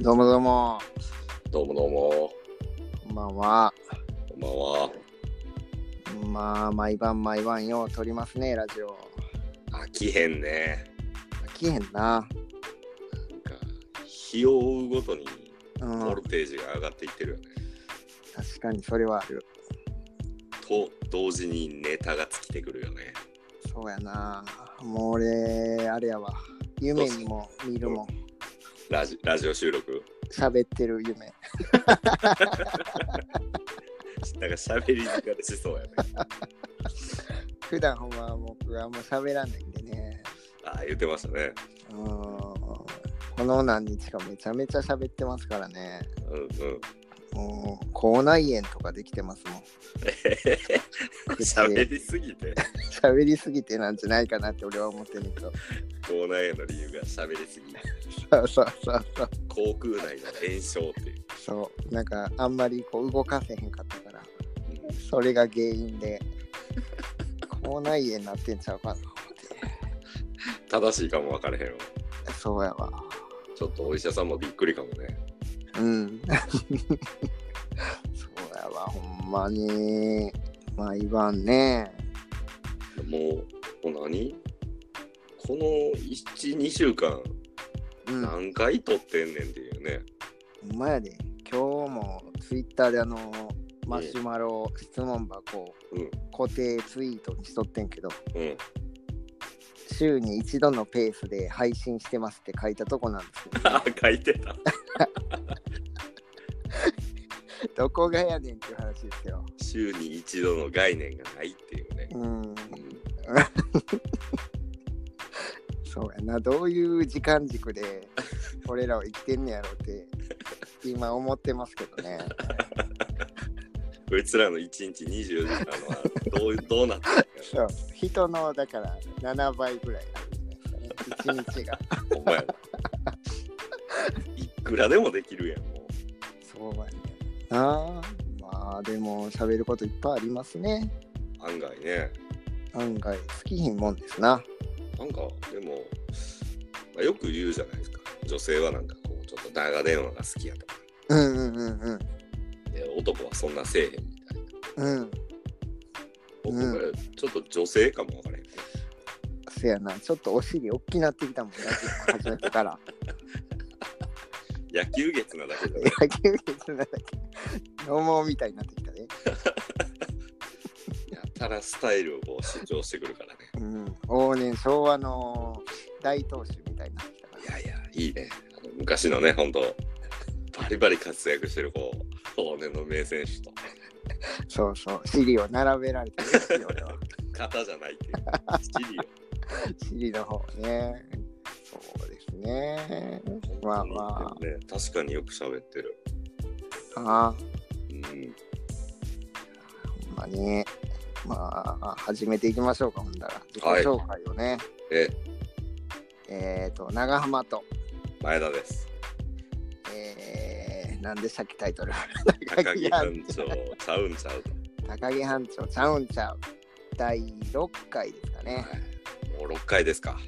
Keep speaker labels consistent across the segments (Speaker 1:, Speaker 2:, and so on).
Speaker 1: どうもどうも、
Speaker 2: どうもどうも、
Speaker 1: こんばんは。
Speaker 2: こんばんは。
Speaker 1: まあ、毎晩毎晩よう撮りますね、ラジオ。
Speaker 2: 飽きへんね。
Speaker 1: 飽きへんな。
Speaker 2: なんか、日を追うごとに
Speaker 1: うん、
Speaker 2: ボルテージが上がっていってるよね。
Speaker 1: 確かにそれはある。
Speaker 2: と、同時にネタが尽きてくるよね。
Speaker 1: そうやな。もう俺、あれやわ。夢にも見るもん。
Speaker 2: ラジラジオ収録。
Speaker 1: 喋ってる夢。
Speaker 2: なんか喋り疲れしそうやね。
Speaker 1: 普段ほんま僕はあんま喋らないんでね。
Speaker 2: ああ、言ってましたね。
Speaker 1: うん。この何日かめちゃめちゃ喋ってますからね。
Speaker 2: うんうん。
Speaker 1: もう、口内炎とかできてますもん。
Speaker 2: 喋りすぎて、
Speaker 1: 喋りすぎてなんじゃないかなって俺は思ってるけど。
Speaker 2: 口内炎の理由が喋りすぎ。
Speaker 1: そうそうそうそう。
Speaker 2: 口腔内の炎症っていう。
Speaker 1: そう。なんかあんまりこう動かせへんかったから、
Speaker 2: うん
Speaker 1: それが原因で、口内炎になってんちゃうかなと思
Speaker 2: 正しいかも分かれへんわ。
Speaker 1: って。そうやわ。
Speaker 2: ちょっとお医者さんもびっくりかもね。
Speaker 1: うん。そうやわ、ほんまに。毎晩ね。
Speaker 2: もう、もう何この1、2週間、
Speaker 1: うん。
Speaker 2: 何回撮ってんねんっていうね。
Speaker 1: ほんまやで。今日もツイッターであの、マシュマロ質問箱を
Speaker 2: うん
Speaker 1: 固定ツイートにしとってんけど、
Speaker 2: うん。
Speaker 1: 週に一度のペースで配信してますって書いたとこなんですけど、
Speaker 2: あ、書いてた。
Speaker 1: どこがやねんっていう話ですよ。
Speaker 2: 週に一度の概念がないっていうね。
Speaker 1: うん。
Speaker 2: うん
Speaker 1: そうやな、どういう時間軸で俺らは生きてんねやろって今思ってますけどね。
Speaker 2: こいつらの1日24時間はどう どうなってる
Speaker 1: そう人のだから7倍ぐらいあるじゃないですかね、1日が。
Speaker 2: かほんまやな。いくらでもできるやん、も
Speaker 1: そうやね。ああ、まあでも喋ることいっぱいありますね。
Speaker 2: う。案外ね。
Speaker 1: 案外好きひんもんですな。
Speaker 2: なんか、でも、まあ、よく言うじゃないですか。女性はなんかこう、ちょっと長電話が好きやとか。
Speaker 1: うんうんうんうん。
Speaker 2: で男はそんなせえへんみたいな。
Speaker 1: うん。
Speaker 2: 僕
Speaker 1: うん
Speaker 2: がちょっと女性かもわからへんね。
Speaker 1: せやな、ちょっとお尻大きなってきたもん、ラジオ始めてから。
Speaker 2: 野球月なだけで、ね、
Speaker 1: 野球決なだけ。ノーモーみたいになってきたね。
Speaker 2: やたらスタイルをこう主張してくるからね。
Speaker 1: うん。往年昭和の大投手みたいになってきたから。
Speaker 2: いやいや、いいね。昔のね、ほんと、バリバリ活躍してるこう、往年の名選手と、
Speaker 1: そうそう。尻を並べられてるんですよ、俺は。
Speaker 2: 肩じゃないっていう、チリを。
Speaker 1: 尻の方ね。そうですね。まあま
Speaker 2: あ。ね、確かによく喋ってる。
Speaker 1: あ。あ、
Speaker 2: ん
Speaker 1: まに。まあ、始めていきましょうか、ほんだら。自己
Speaker 2: はい
Speaker 1: 紹介をね。
Speaker 2: え、
Speaker 1: えっ、と、長浜と、
Speaker 2: 前田です。
Speaker 1: えー、何でしたっけ、タイトル？
Speaker 2: 高木班長、ちゃうんちゃうと。
Speaker 1: 高木班長、ちゃうんちゃう。第6回ですかね。
Speaker 2: はい、もう6回ですか。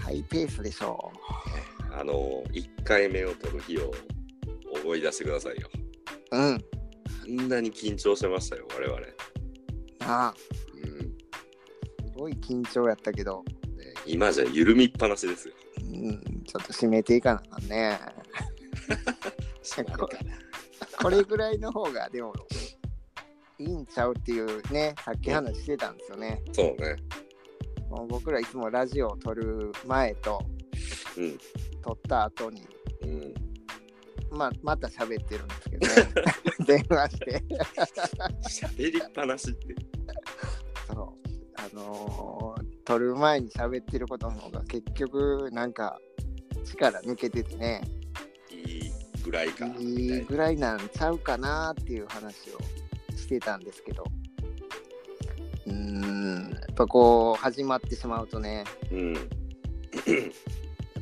Speaker 1: ハイペースでしょ
Speaker 2: あの、1回目を取る日を思い出してくださいよ。
Speaker 1: う。うん。
Speaker 2: あんなに緊張してましたよ、我々。
Speaker 1: ああ、
Speaker 2: うんね、
Speaker 1: すごい緊張やったけど、
Speaker 2: 今じゃ緩みっぱなしですよ。
Speaker 1: うん、ちょっと締めていかなあかんね。これぐらいの方が、でも、いいんちゃうっていうね、さっき話してたんですよね。
Speaker 2: そうね。
Speaker 1: もう僕らいつもラジオを撮る前と、
Speaker 2: うん。
Speaker 1: 撮った後に、
Speaker 2: うん。
Speaker 1: まあ、また喋ってるんですけどね。電話して。
Speaker 2: 喋りっぱなしって。
Speaker 1: あのー撮る前に喋ってることの方が結局なんか力抜けててね
Speaker 2: いいぐらいか。み
Speaker 1: いいぐらいなんちゃうかなっていう話をしてたんですけどうーんやっぱこう始まってしまうとね
Speaker 2: な。うん。
Speaker 1: やっ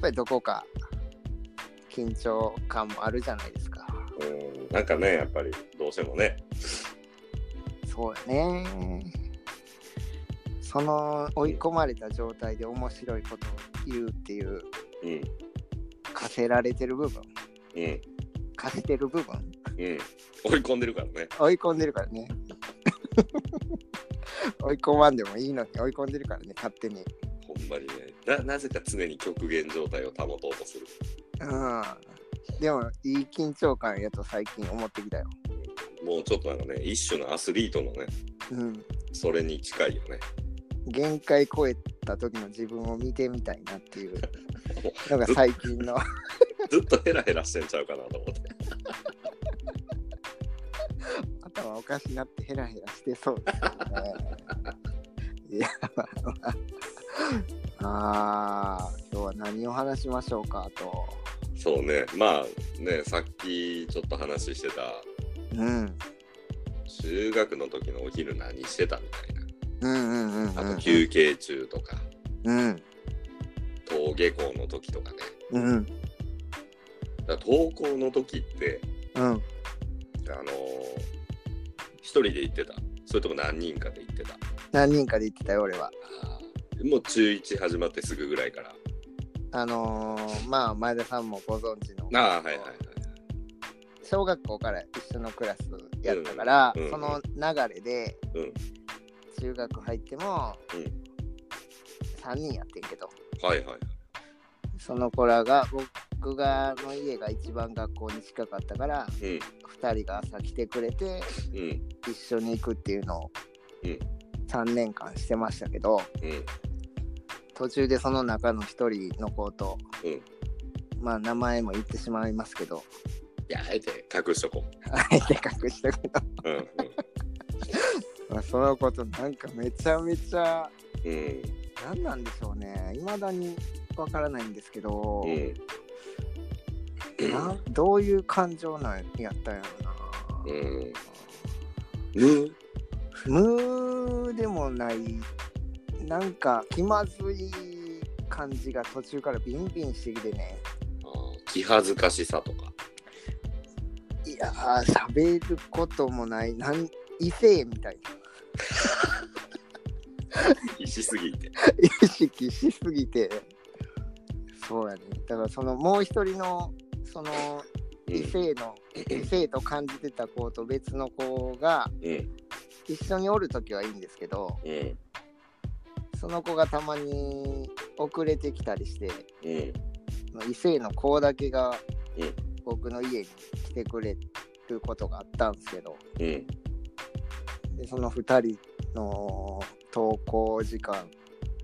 Speaker 1: ぱりどこか緊張感もあるじゃないですか
Speaker 2: うんなんかね、やっぱりどうしてもね。
Speaker 1: そうやねその追い込まれた状態で面白いことを言うっていう
Speaker 2: うん。
Speaker 1: 課せられてる部分
Speaker 2: うん。
Speaker 1: 貸してる部分
Speaker 2: うん。追い込んでるからね。
Speaker 1: 追い込んでるからね 追い込まんでもいいのに追い込んでるからね勝手に
Speaker 2: ほんまにね。ななぜか常に極限状態を保とうとする。
Speaker 1: うんでもいい緊張感やと最近思ってきたよ
Speaker 2: もうちょっとなんかね、一種のアスリートのね、
Speaker 1: うん
Speaker 2: それに近いよね。
Speaker 1: 限界超えた時の自分を見てみたいなっていう。のが最近の。
Speaker 2: ずっとヘラヘラしてんちゃうかなと思って。
Speaker 1: 頭おかしなってヘラヘラしてそうですよね。いや あー今日は何を話しましょうかと。
Speaker 2: そうね。まあね、さっきちょっと話してた、
Speaker 1: うん。
Speaker 2: 中学の時のお昼何してたみたいな。
Speaker 1: うんうんうんうん
Speaker 2: あと休憩中とか、
Speaker 1: うん
Speaker 2: 登下校の時とかね。
Speaker 1: うん
Speaker 2: だ登校の時って、
Speaker 1: うん
Speaker 2: あのー一人で行ってた。それとも何人かで行ってた。
Speaker 1: 何人かで言ってたよ俺は
Speaker 2: もう中1始まってすぐぐらいから。
Speaker 1: あのー、まあ前田さんもご存知の
Speaker 2: ああ、はいはいはい。
Speaker 1: 小学校から一緒のクラスやったから、
Speaker 2: うんうん
Speaker 1: その流れで
Speaker 2: うん。
Speaker 1: 中学入っても
Speaker 2: うん
Speaker 1: 3人やってんけど
Speaker 2: はいはい。
Speaker 1: その子らが僕がの家が一番学校に近かったから
Speaker 2: うん。
Speaker 1: 2人が朝来てくれて
Speaker 2: うん。
Speaker 1: 一緒に行くっていうのを
Speaker 2: うん
Speaker 1: 3年間してましたけど
Speaker 2: うん。
Speaker 1: 途中でその中の1人の子と、
Speaker 2: うん
Speaker 1: まあ名前も言ってしまいますけど
Speaker 2: いや、あえて隠しとこ
Speaker 1: あえて隠しとくと、
Speaker 2: う。うん。
Speaker 1: まあ、そのことなんかめちゃめちゃ
Speaker 2: うん。うん。
Speaker 1: 何なんでしょうね未だにわからないんですけど、
Speaker 2: うん。
Speaker 1: などういう感情なんやったんやろな、
Speaker 2: うん。無？
Speaker 1: 無でもないなんか気まずい感じが途中からビンビンしてきてね
Speaker 2: 気恥ずかしさとか。
Speaker 1: いやー喋ることもないなん異性みたい
Speaker 2: 意しすぎて。
Speaker 1: な意識しすぎてそうやねだからそのもう一人のその異性の、異性と感じてた子と別の子が
Speaker 2: うん。
Speaker 1: 一緒におる時はいいんですけど
Speaker 2: うん。
Speaker 1: その子がたまに遅れてきたりして
Speaker 2: うん。
Speaker 1: 異性の子だけが
Speaker 2: うん
Speaker 1: 僕の家に来てくれることがあったんですけど
Speaker 2: うん。
Speaker 1: でその2人の登校時間、
Speaker 2: うん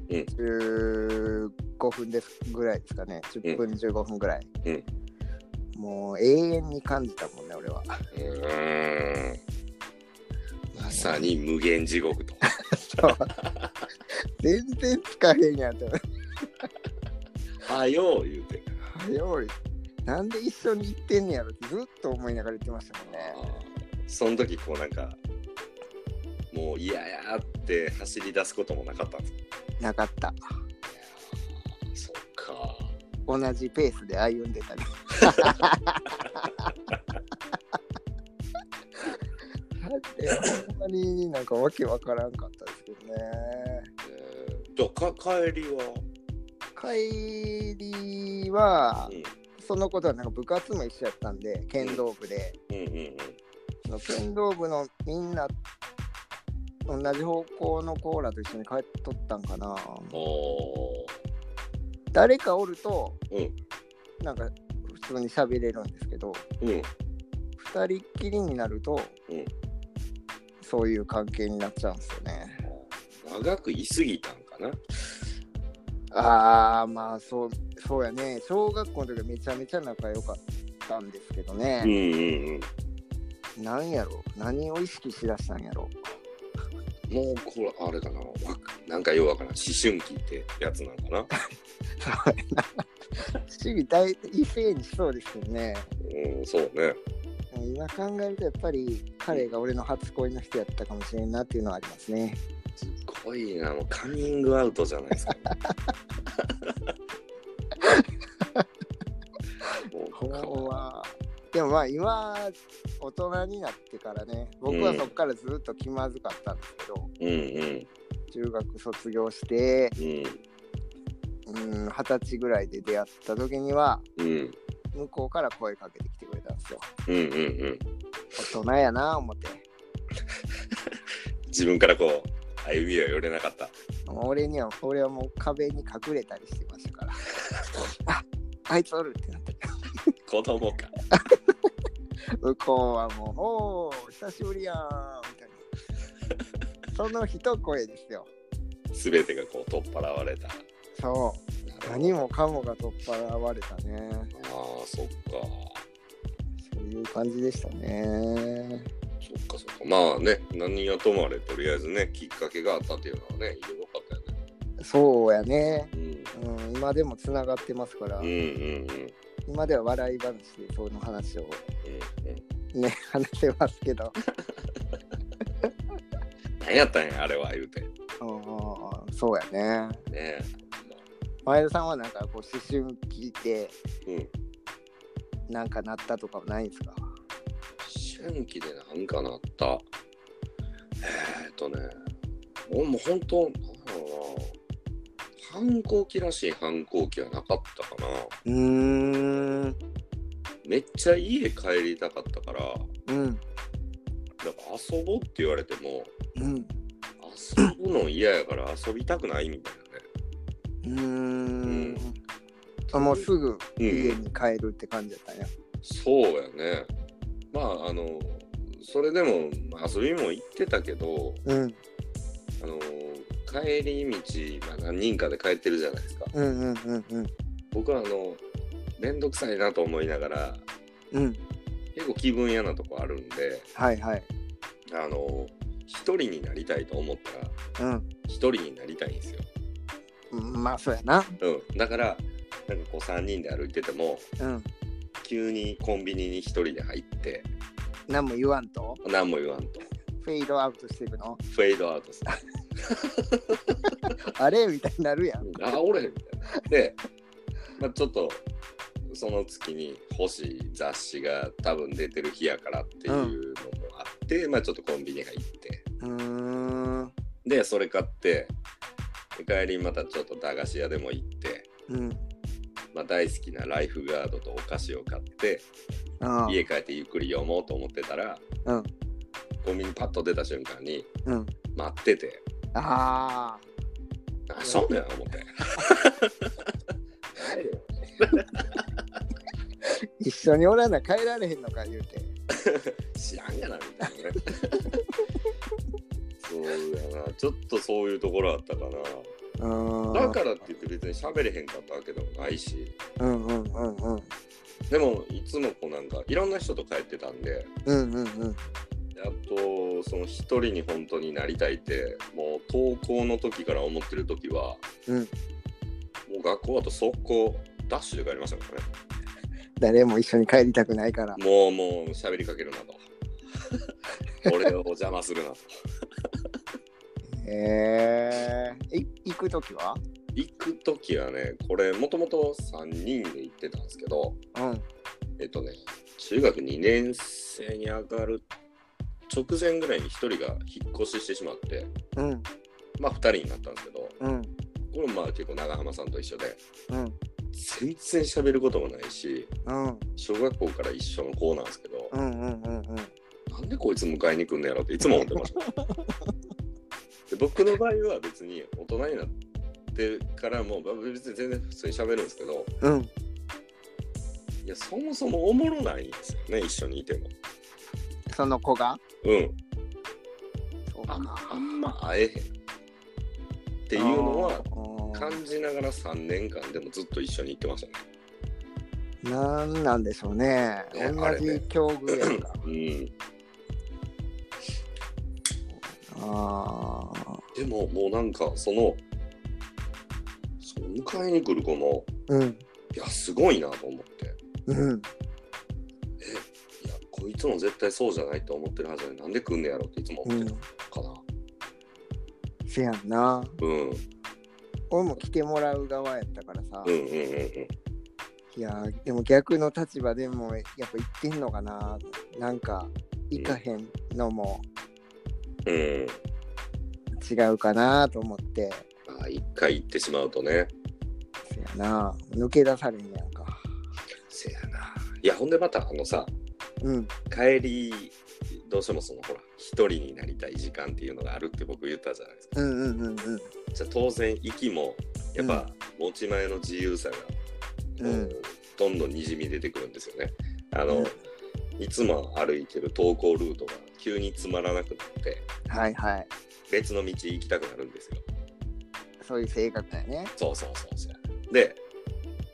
Speaker 1: 15分ですぐらいですかね。10分15分ぐらい、
Speaker 2: うん
Speaker 1: もう永遠に感じたもんね俺は。
Speaker 2: うー。ん。まさに無限地獄と。
Speaker 1: 全然使えへんやんと。
Speaker 2: はよう言うて。
Speaker 1: よりなんで一緒に行ってんねやろってずっと思いながら言ってましたもんね。
Speaker 2: その時こうなんか、もう嫌やって走り出すこともなかったんですか？
Speaker 1: なかった。
Speaker 2: そっか。
Speaker 1: 同じペースで歩んでたりほんまになんかわけわからんかったですけどね。
Speaker 2: えーじゃあか帰りは、
Speaker 1: 帰りは
Speaker 2: うん。
Speaker 1: そのことはなんか部活も一緒やったんで剣道部で。
Speaker 2: うんうん。
Speaker 1: その剣道部のみんな同じ方向のコーラと一緒に帰っとったんかな誰かおると
Speaker 2: ーうん。
Speaker 1: なんか普通に喋れるんですけど
Speaker 2: うん。
Speaker 1: 二人っきりになると、
Speaker 2: うん
Speaker 1: そういう関係になっちゃうんですよね
Speaker 2: 長くいすぎたんかな。
Speaker 1: ああまあそうそうやね小学校の時はめちゃめちゃ仲良かったんですけど
Speaker 2: うん
Speaker 1: ね、
Speaker 2: うんうん。
Speaker 1: なんやろ何を意識しだしたんやろ
Speaker 2: もうこれあれかな。わなんかようわからん。思春期ってやつなんかな。
Speaker 1: そうやな主義大異性にしそうですよね
Speaker 2: うん、そうね。
Speaker 1: 今考えるとやっぱり彼が俺の初恋の人やったかもしれんなっていうのはありますね
Speaker 2: すごいな。もうカミングアウトじゃないですか。もうか
Speaker 1: こはでもまあ今大人になってからね僕はそこからずっと気まずかったんですけど、
Speaker 2: うんうん
Speaker 1: 中学卒業して
Speaker 2: うん
Speaker 1: うん二十歳ぐらいで出会った時には
Speaker 2: うん
Speaker 1: 向こうから声かけてきてくれたんですよ。
Speaker 2: うんうんうん。
Speaker 1: 大人やな思って。
Speaker 2: 自分からこう、歩みは寄れなかった。
Speaker 1: 俺には、俺はもう壁に隠れたりしてましたから。ああいつおるってなって。
Speaker 2: 子供か。
Speaker 1: 向こうはもう、おー、久しぶりやんみたいな。その一声ですよ。
Speaker 2: すべてがこう取っ払われた。
Speaker 1: そう。何もかもが取っ払われたね。
Speaker 2: ああ、そっか。
Speaker 1: そういう感じでしたね。
Speaker 2: そっかそっか。まあね、何はともあれ、とりあえずね、きっかけがあったっていうのはね、よかったよね。
Speaker 1: そうやね。
Speaker 2: うん。
Speaker 1: うん、今でもつながってますから、
Speaker 2: うんうんうん。
Speaker 1: 今では笑い話でその話を
Speaker 2: うんうん、
Speaker 1: ね、話せますけど。
Speaker 2: 何やったんや、あれは、言うて。
Speaker 1: うん、そうやね。
Speaker 2: ね
Speaker 1: 前田さんはなんかこう思春期で
Speaker 2: うん。
Speaker 1: なんかなったとかはないんですか？
Speaker 2: 思春期でなんかなった。えー、っとね、もうもう本当。反抗期らしい反抗期はなかったかな。
Speaker 1: うーん。
Speaker 2: めっちゃ家帰りたかったから、
Speaker 1: うん。
Speaker 2: なんか遊ぼうって言われても、
Speaker 1: うん。
Speaker 2: 遊ぶの嫌やから遊びたくないみたいなね。
Speaker 1: うーん。あもうすぐ
Speaker 2: う
Speaker 1: 家
Speaker 2: ん、
Speaker 1: に帰るって感じだったね。
Speaker 2: そうやね。まあ、あの、それでもまあ遊びも行ってたけど、
Speaker 1: うん。
Speaker 2: あの帰り道、まあ、何人かで帰ってるじゃないですか。
Speaker 1: うんうんうんうん。
Speaker 2: 僕はあの、めんどくさいなと思いながら、
Speaker 1: うん。
Speaker 2: 結構気分屋なとこあるんで、
Speaker 1: はいはい。
Speaker 2: あの、一人になりたいと思ったら、
Speaker 1: うん。
Speaker 2: 一人になりたいんですよ。
Speaker 1: まあそうやな。
Speaker 2: うん。だから、なんかこう3人で歩いてても、
Speaker 1: うん。
Speaker 2: 急にコンビニに一人で入って、
Speaker 1: 何も言わんと？
Speaker 2: 何も言わんと、
Speaker 1: フェードアウトしていくの？
Speaker 2: フェードアウトする。
Speaker 1: あれみたいになるやん。
Speaker 2: あ、俺みたいな。で、まあ、ちょっと、その月に欲しい雑誌が多分出てる日やからっていうのもあって、まあちょっとコンビニ入って。で、それ買って、で帰りまたちょっと駄菓子屋でも行って、
Speaker 1: うん。
Speaker 2: まあ、大好きなライフガードとお菓子を買って、
Speaker 1: あ
Speaker 2: 家帰ってゆっくり読もうと思ってたら、
Speaker 1: うん。
Speaker 2: コンビニパッと出た瞬間に
Speaker 1: うん。
Speaker 2: 待ってて、
Speaker 1: あ
Speaker 2: あ、そうねん思って。
Speaker 1: ー 一緒におらな帰られへんのか言うて。
Speaker 2: 知らんがなみたいなねそうやなちょっとそういうところあったか。なだからって言って別に喋れへんかったわけでもないし
Speaker 1: うんうんうんうん。
Speaker 2: でもいつもこうなんかいろんな人と帰ってたんで
Speaker 1: うんうんうん。
Speaker 2: やっとその一人に本当になりたいってもう登校の時から思ってる時は、
Speaker 1: うん
Speaker 2: もう学校だと速攻ダッシュで帰りましたからね
Speaker 1: 誰も一緒に帰りたくないから。
Speaker 2: もうもう喋りかけるなと俺を邪魔するなと
Speaker 1: へえー。い行くときは？
Speaker 2: 行く時はねこれもともと3人で行ってたんですけど
Speaker 1: うん。
Speaker 2: えっとね中学2年生に上がる直前ぐらいに1人が引っ越ししてしまって
Speaker 1: うん。
Speaker 2: まあ2人になったんですけど
Speaker 1: うん。
Speaker 2: これもまあ結構長浜さんと一緒で
Speaker 1: うん。
Speaker 2: 全然喋ることもないし
Speaker 1: うん。
Speaker 2: 小学校から一緒の子なんですけど、
Speaker 1: うんうんうんうん。
Speaker 2: なんでこいつ迎えに来んのやろっていつも思ってました で僕の場合は別に大人になってからもまあ別に全然普通に喋るんですけど
Speaker 1: うん。
Speaker 2: いやそもそもおもろないんですよね一緒にいても
Speaker 1: その子が？
Speaker 2: うんあ
Speaker 1: か
Speaker 2: あんま会えへんっていうのは感じながら3年間でもずっと一緒に行ってましたね
Speaker 1: なんなんでしょうね。
Speaker 2: ねあ
Speaker 1: 同じ境遇やんか。
Speaker 2: うん
Speaker 1: ああ。
Speaker 2: でももうなんかそのその迎えに来る子も
Speaker 1: うん。
Speaker 2: いやすごいなと思って
Speaker 1: うん。
Speaker 2: いやこいつも絶対そうじゃないと思ってるはずでなんで来んねやろっていつも思ってたかな
Speaker 1: せやんな。
Speaker 2: うん、
Speaker 1: 俺も来てもらう側やったからさ。
Speaker 2: うん、うんうん
Speaker 1: いやーでも逆の立場でもやっぱ言ってんのかな。なんか行かへんのも
Speaker 2: うんうん
Speaker 1: 違うかなと思って。
Speaker 2: あ一回行ってしまうとね
Speaker 1: せやな。抜け出されんやんか。
Speaker 2: せやないやほんでまたあのさ
Speaker 1: うん。
Speaker 2: 帰りどうしてもそのほら一人になりたい時間っていうのがあるって僕言ったじゃないですか。
Speaker 1: うんうんうんうん。
Speaker 2: じゃあ当然息もやっぱ持ち前の自由さが、
Speaker 1: うん。
Speaker 2: どんどんにじみ出てくるんですよね。あの、
Speaker 1: うん。
Speaker 2: いつも歩いてる登校ルートが急につまらなくなって
Speaker 1: はいはい。
Speaker 2: 別の道行きたくなるんですよ。
Speaker 1: そういう性格だよね。
Speaker 2: そうそうそうそう。で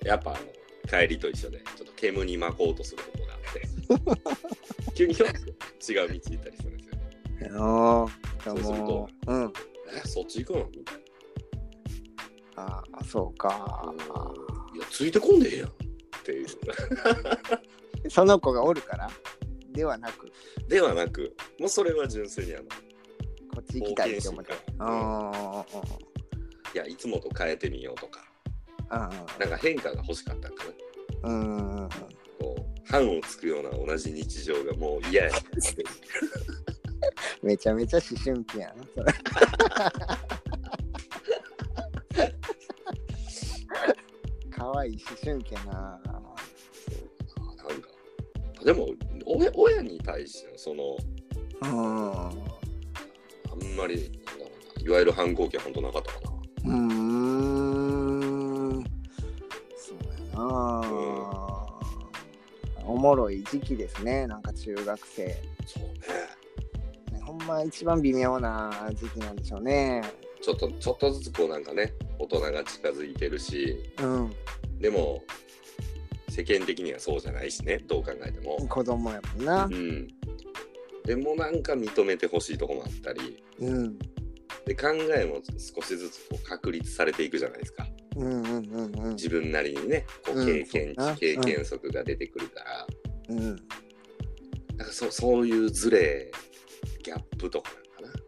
Speaker 2: やっぱあの帰りと一緒でちょっと煙に巻こうとするとこがあって 急にひょっと違う道行ったりする
Speaker 1: ああ、
Speaker 2: そうすると
Speaker 1: もう、うん。
Speaker 2: えそっち行くの？みたい
Speaker 1: ああ、そうか。
Speaker 2: な。いや、ついてこんでええやんっていう。
Speaker 1: その子がおるからではなく、
Speaker 2: ではなく、もうそれは純粋にあの、
Speaker 1: こっち行きたいって思った。
Speaker 2: 冒険心から
Speaker 1: あ
Speaker 2: いや、いつもと変えてみようとか、
Speaker 1: あ、
Speaker 2: なんか変化が欲しかったんかな。
Speaker 1: うん。うん。
Speaker 2: こう、範をつくような同じ日常がもう嫌や。
Speaker 1: めちゃめちゃ思春期やな。それかわいい思春期やな。
Speaker 2: なんか、でも、親親に対してのその、
Speaker 1: うん。
Speaker 2: あんまり、なんだろうな、いわゆる反抗期は本当なかったかな。
Speaker 1: うーん。そうやな、おもろい時期ですね。なんか中学生。
Speaker 2: そうね。
Speaker 1: ま一番微妙な時期なんでしょうね。
Speaker 2: ちょっと、ちょっとずつこうなんかね、大人が近づいてるし、
Speaker 1: うん。
Speaker 2: でも世間的にはそうじゃないしねどう考えても、
Speaker 1: 子供やもんな
Speaker 2: う。ん、でもなんか認めてほしいとこもあったり
Speaker 1: うん。
Speaker 2: で考えも少しずつこう確立されていくじゃないですか
Speaker 1: うんうんうんうん。
Speaker 2: 自分なりにねこ
Speaker 1: う
Speaker 2: うん経験
Speaker 1: そうだな
Speaker 2: 値、経験則が出てくるから、
Speaker 1: うん。
Speaker 2: なんかそそういうズレギャップとかなんか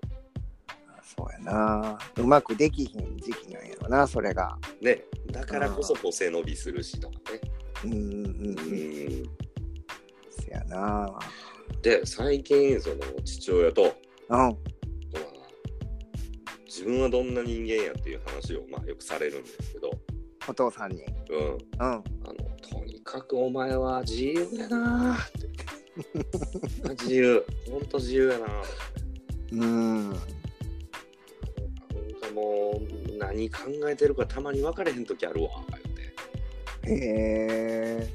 Speaker 1: そうやな。うまくできひん時期なんやろな、それが。
Speaker 2: なねだからこそこう背伸びするしとかね、
Speaker 1: うんうんうん。
Speaker 2: うん、
Speaker 1: せやな。
Speaker 2: で最近その父親と
Speaker 1: うん。
Speaker 2: まあ自分はどんな人間やっていう話をまあよくされるんですけど、
Speaker 1: お父さんに。
Speaker 2: うん、
Speaker 1: うん。
Speaker 2: あのとにかくお前は自由やなーって 自由ほんと自由やなー
Speaker 1: うん。
Speaker 2: なんかもう何考えてるかたまに分かれへん時あるわて
Speaker 1: へえ。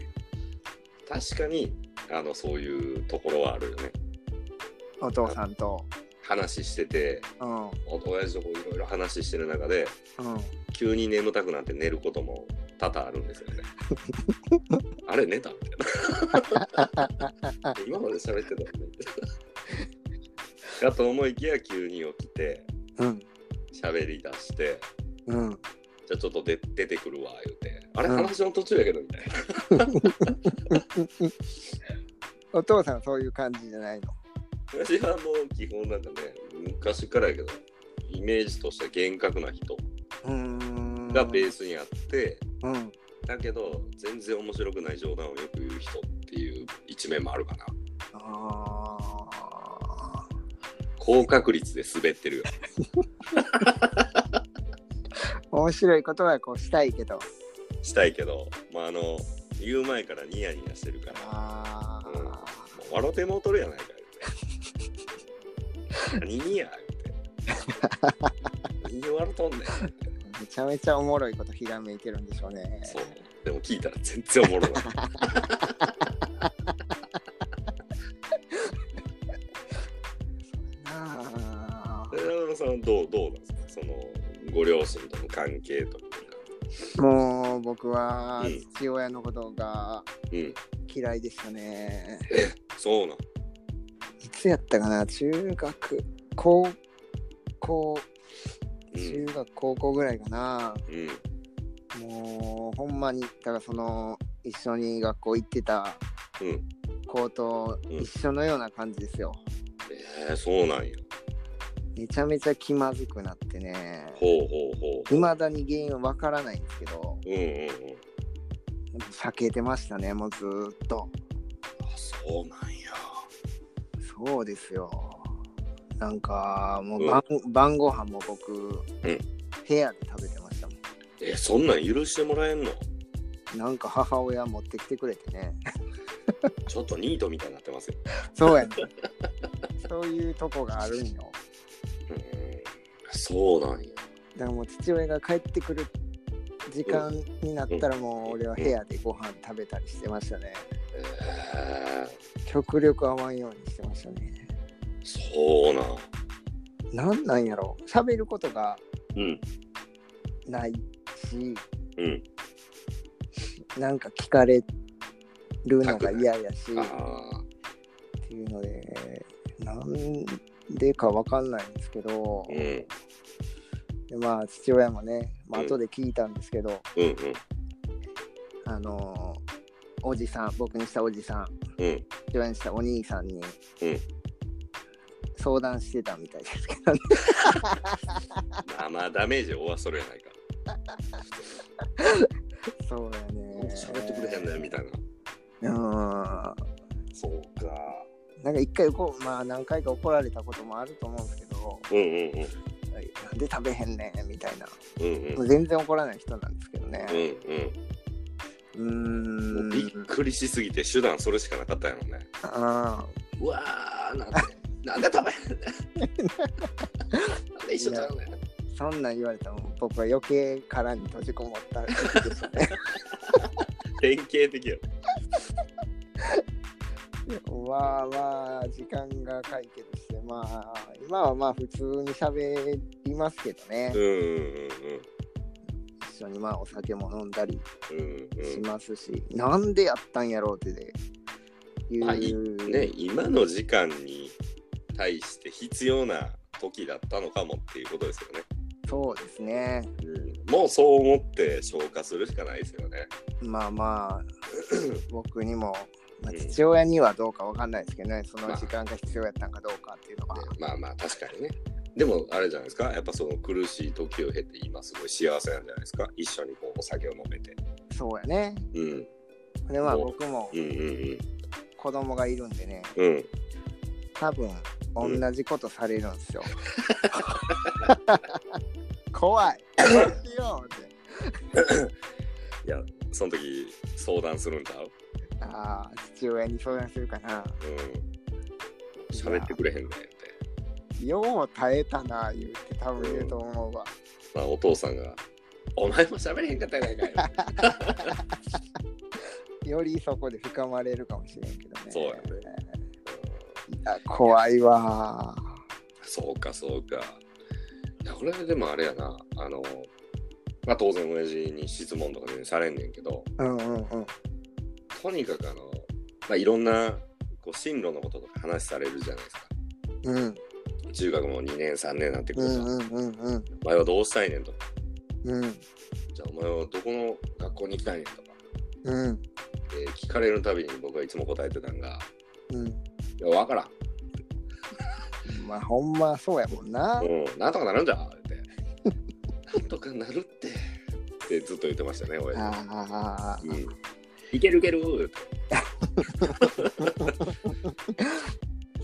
Speaker 2: 確かにあのそういうところはあるよね
Speaker 1: お父さんと。
Speaker 2: 話してて
Speaker 1: うん。
Speaker 2: お親父とこういろいろ話してる中で
Speaker 1: うん。
Speaker 2: 急に眠たくなって寝ることも多々あるんですよねあれ寝たみたいな 今まで喋ってたのねかと思いきや急に起きて
Speaker 1: うん。
Speaker 2: 喋り出して
Speaker 1: うん。
Speaker 2: じゃあちょっと出出てくるわ言うてあれ
Speaker 1: うん
Speaker 2: 話の途中やけどみたいな
Speaker 1: お父さんはそういう感じじゃないの？
Speaker 2: 私はもう基本なんかね昔からやけどイメージとしては厳格な人。がベースにあって、
Speaker 1: うん。
Speaker 2: だけど全然面白くない冗談をよく言う人っていう一面もあるかな。
Speaker 1: ああ。
Speaker 2: 高確率で滑ってるよ。
Speaker 1: 面白いことはこうしたいけど。
Speaker 2: したいけど、まあ、あの言う前からニヤニヤしてるから。
Speaker 1: あ
Speaker 2: うん。笑ってもうとるやないか言うて。何にや言うて。何笑うとんねん
Speaker 1: めちゃめちゃおもろいことひらめいてるんでしょうね。
Speaker 2: そう。でも聞いたら全然おもろない。
Speaker 1: あ。
Speaker 2: で長野さんはどうどうなんですか？そのご両親との関係とか。
Speaker 1: あもう僕は
Speaker 2: うん
Speaker 1: 父親のことが
Speaker 2: うん。
Speaker 1: 嫌いでしたね。
Speaker 2: そうなん？
Speaker 1: いつやったかな？中学、高校、
Speaker 2: うん
Speaker 1: 中学、高校ぐらいかな。
Speaker 2: うん
Speaker 1: もうほんまに、だからその一緒に学校行ってた
Speaker 2: うん
Speaker 1: 子と一緒のような感じですよ。
Speaker 2: えー、そうなんや
Speaker 1: めちゃめちゃ気まずくなってね。
Speaker 2: ほうほうほう
Speaker 1: いまだに原因はわからないんですけど、
Speaker 2: うんうんうん
Speaker 1: 避けてましたね、もうずーっと。
Speaker 2: あそうなんや
Speaker 1: そうですよ。なんか、もう
Speaker 2: うん
Speaker 1: 晩,、晩ご飯も僕、
Speaker 2: ん
Speaker 1: 部屋で食べてましたも
Speaker 2: えそんなん許してもらえんの？
Speaker 1: ん。なんか母親持ってきてくれてね。
Speaker 2: ちょっとニートみたいになってますよ。
Speaker 1: そうやね。そういうとこがあるんよ。
Speaker 2: うん、そうなんや。
Speaker 1: だからもう父親が帰ってくる時間になったらもう俺は部屋でご飯食べたりしてましたね。
Speaker 2: え
Speaker 1: 極力合わんようにしてましたね。
Speaker 2: ー、そうなん。
Speaker 1: なんなんやろ喋ることが
Speaker 2: うん。
Speaker 1: ないし、
Speaker 2: うん。
Speaker 1: なんか聞かれるのが嫌やし、
Speaker 2: あ
Speaker 1: っ
Speaker 2: あ。
Speaker 1: ていうので、なんでかわかんないんですけど、
Speaker 2: うん。
Speaker 1: でまあ父親もね、まあ
Speaker 2: うん
Speaker 1: 後で聞いたんですけど、
Speaker 2: うんうん。
Speaker 1: あのーおじさん、僕にしたおじさん、
Speaker 2: うん。
Speaker 1: 父親にしたお兄さんに、
Speaker 2: うん
Speaker 1: 相談してたみたいですけどね。
Speaker 2: 生ダメージ負わそれやないか。
Speaker 1: そうやね。
Speaker 2: 喋ってくれへんねんみたいな。
Speaker 1: うん。
Speaker 2: そうか。
Speaker 1: なんか一回こう、まあ何回か怒られたこともあると思うんですけど、
Speaker 2: うんうんうん。
Speaker 1: なんで食べへんねんみたいな。
Speaker 2: うんうん。
Speaker 1: 全然怒らない人なんですけどね。
Speaker 2: うんうん。
Speaker 1: うーん。
Speaker 2: びっくりしすぎて手段それしかなかったんやろね。
Speaker 1: あ
Speaker 2: うわー、なんで、なんで食べへんねん。なんで一緒だよね。
Speaker 1: ーそんなん言われたらもう僕は余計殻に閉じこもったね。
Speaker 2: 典型的よ。
Speaker 1: まあまあ時間が解決してまあ今はまあ普通に喋りますけどね
Speaker 2: うんうん
Speaker 1: 一緒にまあお酒も飲んだり
Speaker 2: うんうん
Speaker 1: しますし、なんでやったんやろうってでいう、
Speaker 2: まあいね、今の時間に対して必要な時だったのかもっていうことですよね。
Speaker 1: そうですね
Speaker 2: うん、もうそう思って消化するしかないですよね。
Speaker 1: まあまあ 僕にも、まあ、
Speaker 2: うん
Speaker 1: 父親にはどうかわかんないですけどねその時間が必要やったんかどうかっていうのは、
Speaker 2: まあまあ確かにね。でもあれじゃないですか、やっぱその苦しい時を経て今すごい幸せなんじゃないですか？一緒にこうお酒を飲めて。
Speaker 1: そうやね
Speaker 2: うん。
Speaker 1: でまあ
Speaker 2: もう
Speaker 1: 僕も子供がいるんでね
Speaker 2: うん。うん。
Speaker 1: 多分同じことされるんですよ、怖い。どうしようって
Speaker 2: いや、その時相談するんちゃう？
Speaker 1: ああ父親に相談するかな。
Speaker 2: うん。喋ってくれへんねんって。
Speaker 1: よう耐えたな言うて多分言うと思うわ、
Speaker 2: まあお父さんが、お前も喋れへんかったやないかよ。
Speaker 1: よりそこで深まれるかもしれんけどね。
Speaker 2: そうやね
Speaker 1: 怖いわ。
Speaker 2: そうか、そうか。いや、これでもあれやな、あの、まあ当然親父に質問とかね、されんねんけど、
Speaker 1: うんうんうん。
Speaker 2: とにかくあの、まあいろんな、こう、進路のこととか話されるじゃないですか。
Speaker 1: うん。
Speaker 2: 中学も2年、3年になってくると、
Speaker 1: うんうんうんうん。
Speaker 2: お前はどうしたいねんと。か、
Speaker 1: うん。
Speaker 2: じゃあお前はどこの学校に行きたいねんと。か、
Speaker 1: うん。
Speaker 2: で聞かれるたびに僕はいつも答えてたんが、
Speaker 1: うん。
Speaker 2: いや、わからん。
Speaker 1: まあほんまそうやもんな
Speaker 2: うん、なんとかなるんじゃって。なんとかなるって。ってずっと言ってましたね、親父。
Speaker 1: ああ
Speaker 2: うん。いけるいけるって。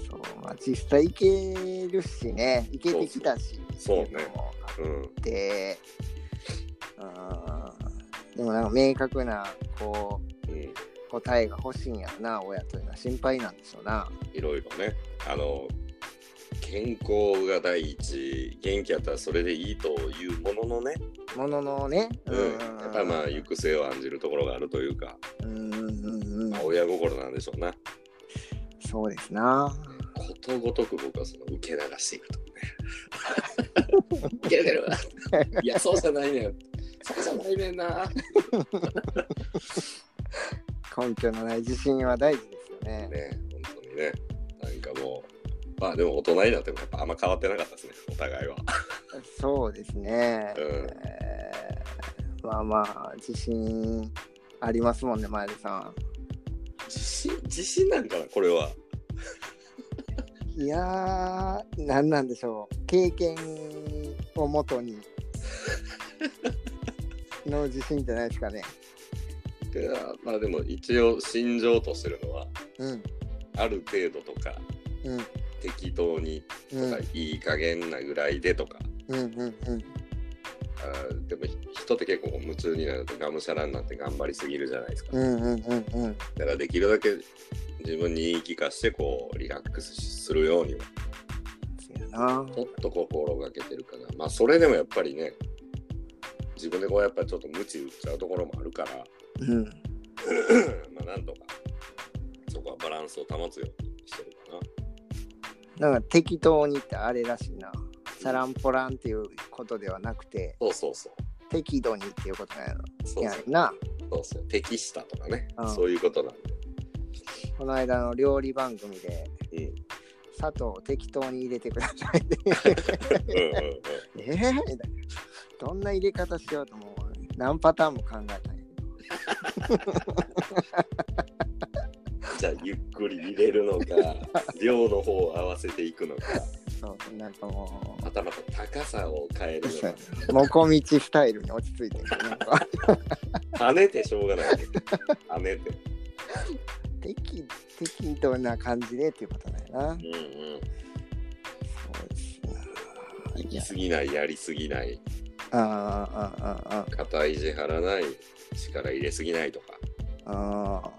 Speaker 1: そうまあ実際いけるしねいけてきたし
Speaker 2: そうね
Speaker 1: っていのもあ
Speaker 2: うん。
Speaker 1: ってうんでもなんか明確なこう
Speaker 2: うん。
Speaker 1: 答えが欲しいんやろな親というのは心配なんでしょうない
Speaker 2: ろいろね。あの、健康が第一、元気やったらそれでいいというもののね、
Speaker 1: もののね
Speaker 2: うん。やっぱりまあ、行く末を案じるところがあるというか、
Speaker 1: うんうんうんうん
Speaker 2: まあ、親心なんでしょうな。
Speaker 1: そうですな
Speaker 2: ことごとく僕はその受け流していくとね。いけるいける。いや、そうじゃないねん。そうじゃないねんな。
Speaker 1: 根拠のない自信は大事ですよね
Speaker 2: ね、本当にね。まあでも大人になってもやっぱあんま変わってなかったですね、お互いは。
Speaker 1: そうですね、
Speaker 2: うん。
Speaker 1: えーまあまあ自信ありますもんね前田さ
Speaker 2: 自信、自信なんかな、これは。
Speaker 1: ん いやー何なんでしょう。経験をもとに。の自信じゃないですかね。
Speaker 2: いやまあでも一応心情としてるのは、
Speaker 1: うん。
Speaker 2: ある程度とか、
Speaker 1: うん
Speaker 2: 適当にと
Speaker 1: うん
Speaker 2: か、いい加減なぐらいでとか、
Speaker 1: うんうんうん
Speaker 2: あーでも人って結構夢中になるとがむしゃらになって頑張りすぎるじゃないですか。
Speaker 1: うんうんうんうん。
Speaker 2: だからできるだけ自分に言い聞かしてこうリラックスするようには。ちょっと心がけてるかな。まあそれでもやっぱりね自分でこうやっぱりちょっと無知打っちゃうところもあるから
Speaker 1: うん。
Speaker 2: まあなんとかそこはバランスを保つようにしてるか
Speaker 1: なんか適当にってあれらしいな。チャランポランっていうことではなくて、
Speaker 2: な。そうそうそう。
Speaker 1: 適度にっていうことなんやろ。
Speaker 2: そうそう
Speaker 1: な。
Speaker 2: そうそう適したとかね、
Speaker 1: うん
Speaker 2: そういうことなんで。
Speaker 1: この間の料理番組で、
Speaker 2: うん
Speaker 1: 砂糖を適当に入れてくださいって。
Speaker 2: うんうんうん
Speaker 1: えー、みたいな。どんな入れ方しようともう何パターンも考えたんやけど。
Speaker 2: じゃあゆっくり入れるのか 量の方を合わせていくのか。
Speaker 1: そう、なんかも
Speaker 2: またまた高さを変えるのか。
Speaker 1: う、もこみちスタイルに落ち着いてる、なんか
Speaker 2: 跳ねてしょうがない跳ねて。
Speaker 1: 適適度な感じでっていうことだよな。
Speaker 2: うんうん。
Speaker 1: そうですな。
Speaker 2: 行き過ぎないやりすぎない。
Speaker 1: ああ、ああ、あ
Speaker 2: 肩意地張らない力入れすぎないとか。
Speaker 1: あ、あ。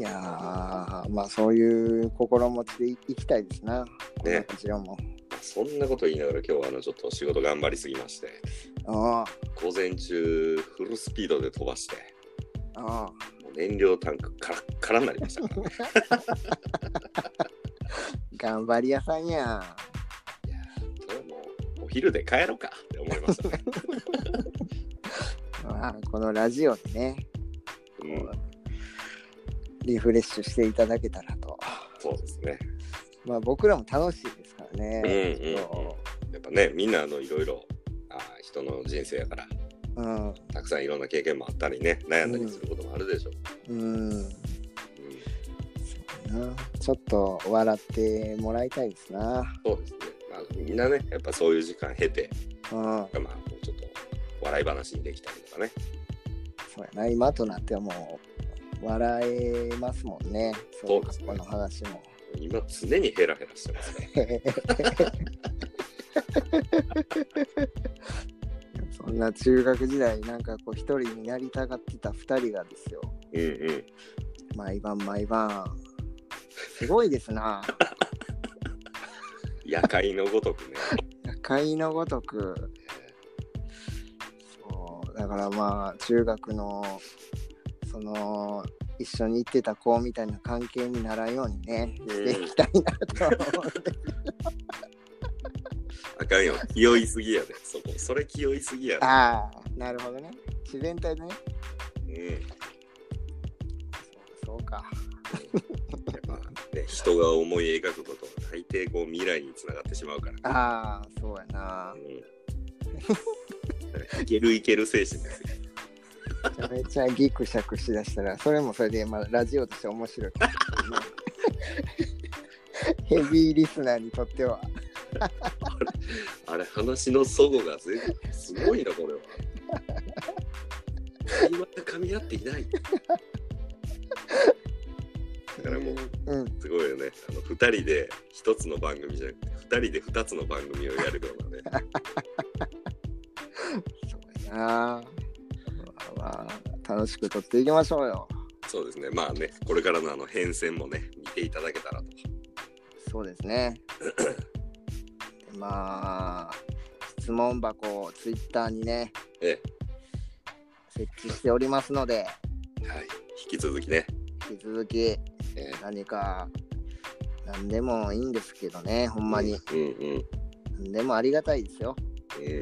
Speaker 1: いやー、まあそういう心持ちでいいきたいですな。
Speaker 2: ね
Speaker 1: こちらも。
Speaker 2: そんなこと言いながら今日はあのちょっと仕事頑張りすぎまして
Speaker 1: あ
Speaker 2: 午前中フルスピードで飛ばして
Speaker 1: あ、
Speaker 2: 燃料タンクカラッカラになりましたからね
Speaker 1: 頑張り屋さんやん。
Speaker 2: いやーそれはもうお昼で帰ろうかって思いましたね。
Speaker 1: まあ、このラジオでね、
Speaker 2: うん、
Speaker 1: リフレッシュしていただけたらと。
Speaker 2: そうですね。
Speaker 1: まあ僕らも楽しいですからね。
Speaker 2: うんうんうん
Speaker 1: そ
Speaker 2: やっぱねみんなあのいろいろ人の人生やから
Speaker 1: ううん。
Speaker 2: たくさんいろんな経験もあったりね悩んだりすることもあるでしょう。
Speaker 1: うん。
Speaker 2: うん
Speaker 1: そうやなちょっと笑ってもらいたいですな。
Speaker 2: そうですね。まあ、みんなねやっぱそういう時間経て、
Speaker 1: うん。
Speaker 2: まあ、ちょっと笑い話にできたりとかね。
Speaker 1: そうやな。今となってはもう笑えますもんね。
Speaker 2: そうですね
Speaker 1: この話も。
Speaker 2: 今常にヘラヘラしてますね。
Speaker 1: そんな中学時代なんかこう一人になりたがってた二人がですよ。
Speaker 2: うんうん。
Speaker 1: 毎晩毎晩。すごいですな。
Speaker 2: 夜会のごとくね。
Speaker 1: 夜会のごとく。そう。だからまあ中学のその一緒に行ってた子みたいな関係にならんようにね、していきたいなと思って。
Speaker 2: あかんよ。気負いすぎやで。そこ。それ気負いすぎやで。
Speaker 1: ああ、なるほどね。自然体でね。
Speaker 2: うん。
Speaker 1: そうそうか。
Speaker 2: やっぱね、人が思い描くことは大抵こう未来につながってしまうから。
Speaker 1: ああ、そうやな。
Speaker 2: うん。いけるいける精神ですよ。
Speaker 1: めちゃめちゃギクシャクしだしたら、それもそれで、まあ、ラジオとして面白い。ヘビーリスナーにとっては。
Speaker 2: あれ、話の齟齬がぜすごいな、これは。会話が噛み合っていない。だからもう、
Speaker 1: うん、
Speaker 2: すごいよね。あの2人で1つの番組じゃなくて、2人で2つの番組をやるようなね。
Speaker 1: そうやな。まあ、まあ、楽しく撮っていきましょうよ。
Speaker 2: そうですね。まあね、これからのあの変遷もね、見ていただけたらと。
Speaker 1: そうですね。でまあ、質問箱をツイッターにね、
Speaker 2: え
Speaker 1: 設置しておりますので、
Speaker 2: え、はい。引き続きね、
Speaker 1: 引き続き
Speaker 2: え
Speaker 1: 何か、何でもいいんですけどね、ほん
Speaker 2: え
Speaker 1: まに。
Speaker 2: うんうん。
Speaker 1: 何でもありがたいですよ。
Speaker 2: うん、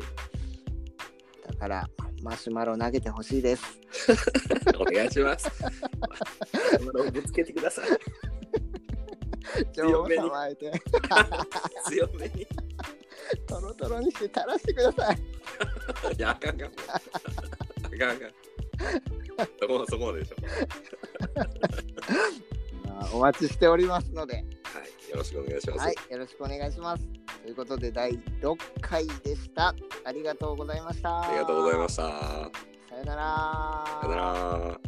Speaker 1: だから、マシュマロ投げてほしいです。
Speaker 2: お願いします。ぶつけてください。強めに 強めに。
Speaker 1: トロトロにして垂らしてください。
Speaker 2: いや、あかんかん。あかんあかん。そこそこでしょ。
Speaker 1: まあお待ちしておりますので、
Speaker 2: はい。よろしくお願いします。
Speaker 1: はい、よろしくお願いします。ということで、第6回でした。ありがとうございました。
Speaker 2: ありがとうございました。
Speaker 1: さよなら。
Speaker 2: さよなら。